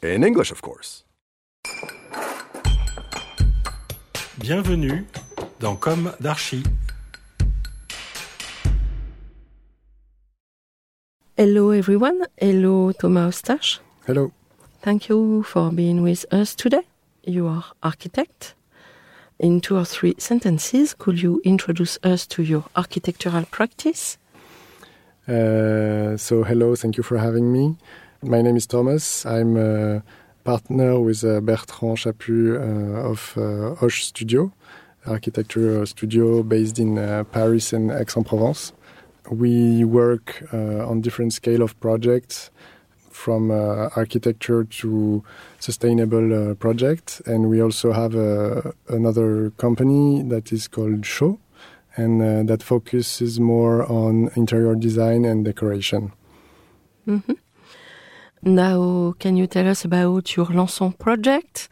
In English, of course. Bienvenue dans Comme d'Archi. Hello everyone, hello Thomas Hostache. Hello. Thank you for being with us today. You are architect. In two or three sentences, could you introduce us to your architectural practice? Uh, so, hello, thank you for having me. My name is Thomas. I'm a partner with uh, Bertrand Chaput uh, of uh, Hoch Studio, architecture studio based in uh, Paris and Aix-en-Provence. We work uh, on different scale of projects from uh, architecture to sustainable uh, projects. And we also have uh, another company that is called Show and uh, that focuses more on interior design and decoration. Mhm. Now, can you tell us about your Lançon project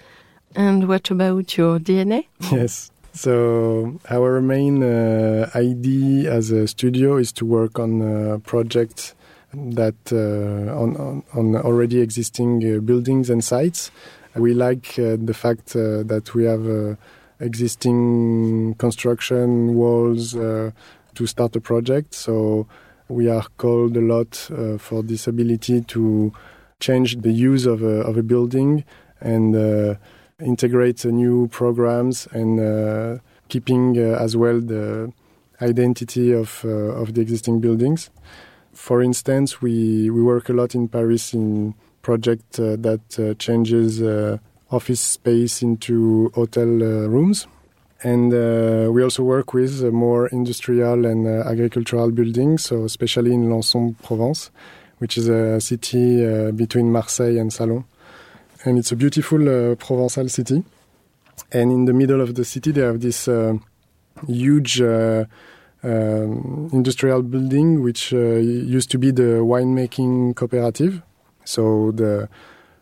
and what about your DNA? Yes. So our main uh, idea as a studio is to work on uh, projects that uh, on, on on already existing uh, buildings and sites. We like uh, the fact that we have existing construction walls to start a project. So we are called a lot for this ability to change the use of a, of a building and uh, integrate new programs and uh, keeping uh, as well the identity of uh, of the existing buildings. For instance, we we work a lot in Paris in project uh, that uh, changes office space into hotel rooms. And we also work with more industrial and agricultural buildings, so especially in Lançon, Provence, which is a city uh, between Marseille and Salon and it's a beautiful uh, Provençal city. And in the middle of the city, they have this uh, huge uh, um, industrial building, which uh, used to be the winemaking cooperative. So the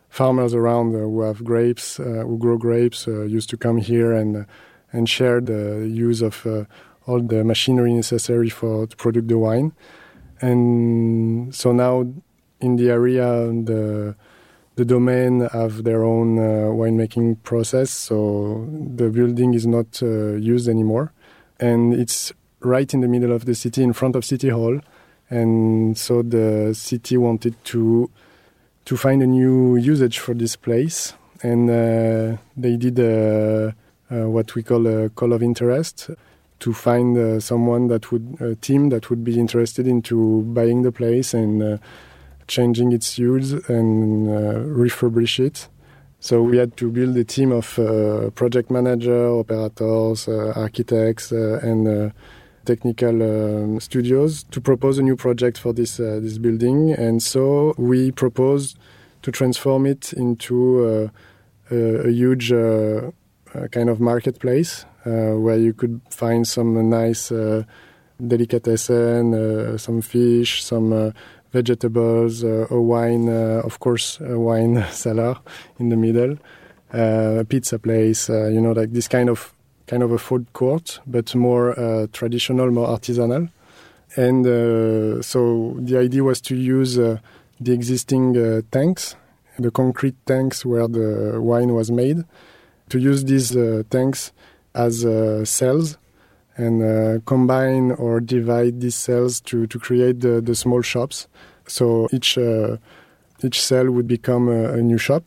farmers around who have grapes, who grow grapes, used to come here and and share the use of all the machinery necessary for to produce the wine. And so now in the area, the the domain have their own uh, winemaking process, so the building is not uh, used anymore, and it's right in the middle of the city, in front of City Hall, and so the city wanted to to find a new usage for this place, and uh, they did uh, uh, what we call a call of interest to find uh, someone that would a team that would be interested into buying the place and uh, changing its use and uh, refurbish it. So we had to build a team of uh, project manager, operators, uh, architects, uh, and technical um, studios to propose a new project for this this building. And so we proposed to transform it into a, huge kind of marketplace uh, where you could find some nice uh, delicatessen, uh, some fish, some uh, vegetables, uh, a wine, uh, of course, a wine cellar in the middle, uh, a pizza place, uh, you know, like this kind of kind of a food court, but more uh, traditional, more artisanal. And uh, so the idea was to use uh, the existing uh, tanks, the concrete tanks where the wine was made, to use these uh, tanks as uh, cells and uh, combine or divide these cells to, to create the, the small shops. So each each cell would become a, a new shop.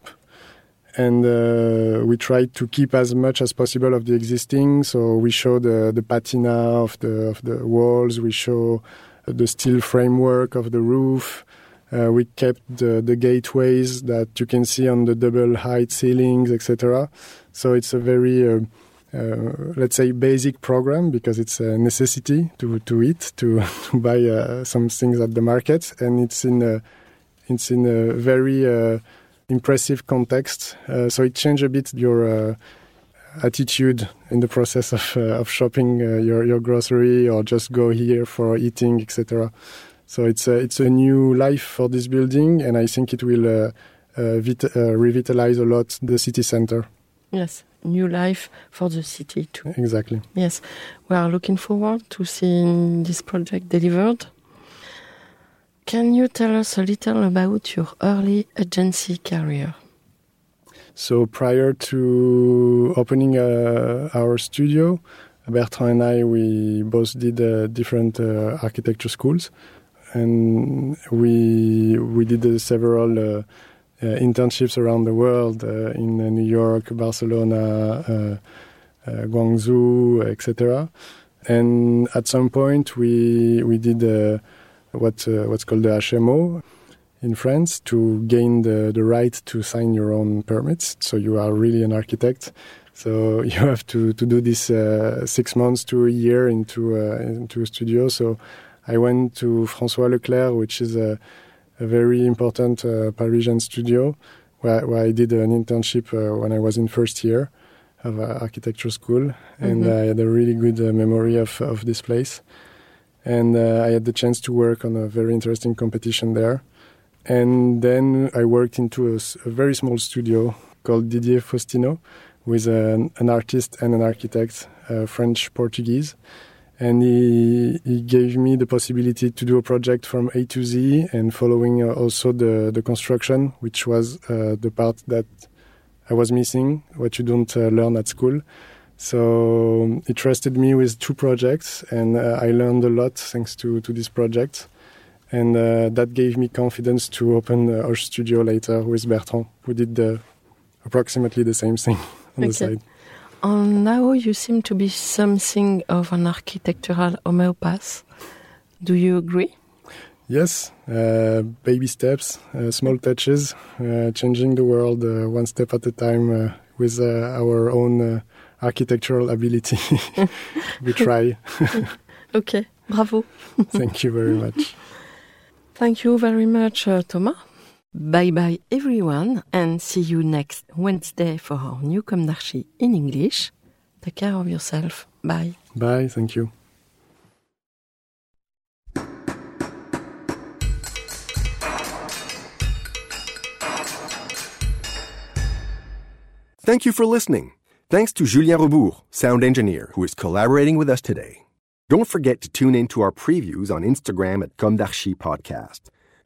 And uh, we tried to keep as much as possible of the existing. So we show the, the patina of the, of the walls, we show the steel framework of the roof. Uh, we kept the, the gateways that you can see on the double height ceilings, etc. So it's a very uh, uh, let's say basic program because it's a necessity to to eat to, to buy uh, some things at the market. And it's in a it's in a very uh, impressive context. Uh, so it changed a bit your attitude in the process of of shopping your your grocery or just go here for eating etc so it's a, it's a new life for this building and I think it will vit- revitalize a lot the city center yes new life for the city too. Exactly. Yes, we are looking forward to seeing this project delivered. Can you tell us a little about your early agency career? So prior to opening uh, our studio, Bertrand and I we both did uh, different uh, architecture schools, and we we did uh, several uh, uh, internships around the world in New York, Barcelona, Guangzhou, etc. And at some point, we we did what what's called the HMO in France to gain the, the right to sign your own permits. So you are really an architect. So you have to, to do this uh, six months to a year into uh, into a studio. So I went to François Leclerc, which is a a very important uh, Parisian studio where, where, I did an internship uh, when I was in first year of uh, architecture school, and mm-hmm. I had a really good memory of, of this place. And I had the chance to work on a very interesting competition there. And then I worked into a, a very small studio called Didier Faustino with an, an artist and an architect, uh, French Portuguese and he, he gave me the possibility to do a project from A to Z and following uh, also the, the construction, which was uh, the part that I was missing, what you don't uh, learn at school. So um, he trusted me with two projects, and uh, I learned a lot thanks to, to this project. And uh, that gave me confidence to open uh, our studio later with Bertrand, who did the, approximately the same thing on okay. the side. And now you seem to be something of an architectural homeopath. Do you agree? Yes, uh, baby steps, uh, small touches, uh, changing the world uh, one step at a time uh, with uh, our own architectural ability. we try. okay, bravo. Thank you very much. Thank you very much, Thomas. Bye bye everyone and see you next Wednesday for our new Comme in English. Take care of yourself. Bye. Bye, thank you. Thank you for listening. Thanks to Julien Rebours, sound engineer, who is collaborating with us today. Don't forget to tune in to our previews on Instagram at Comme d'Archi Podcast.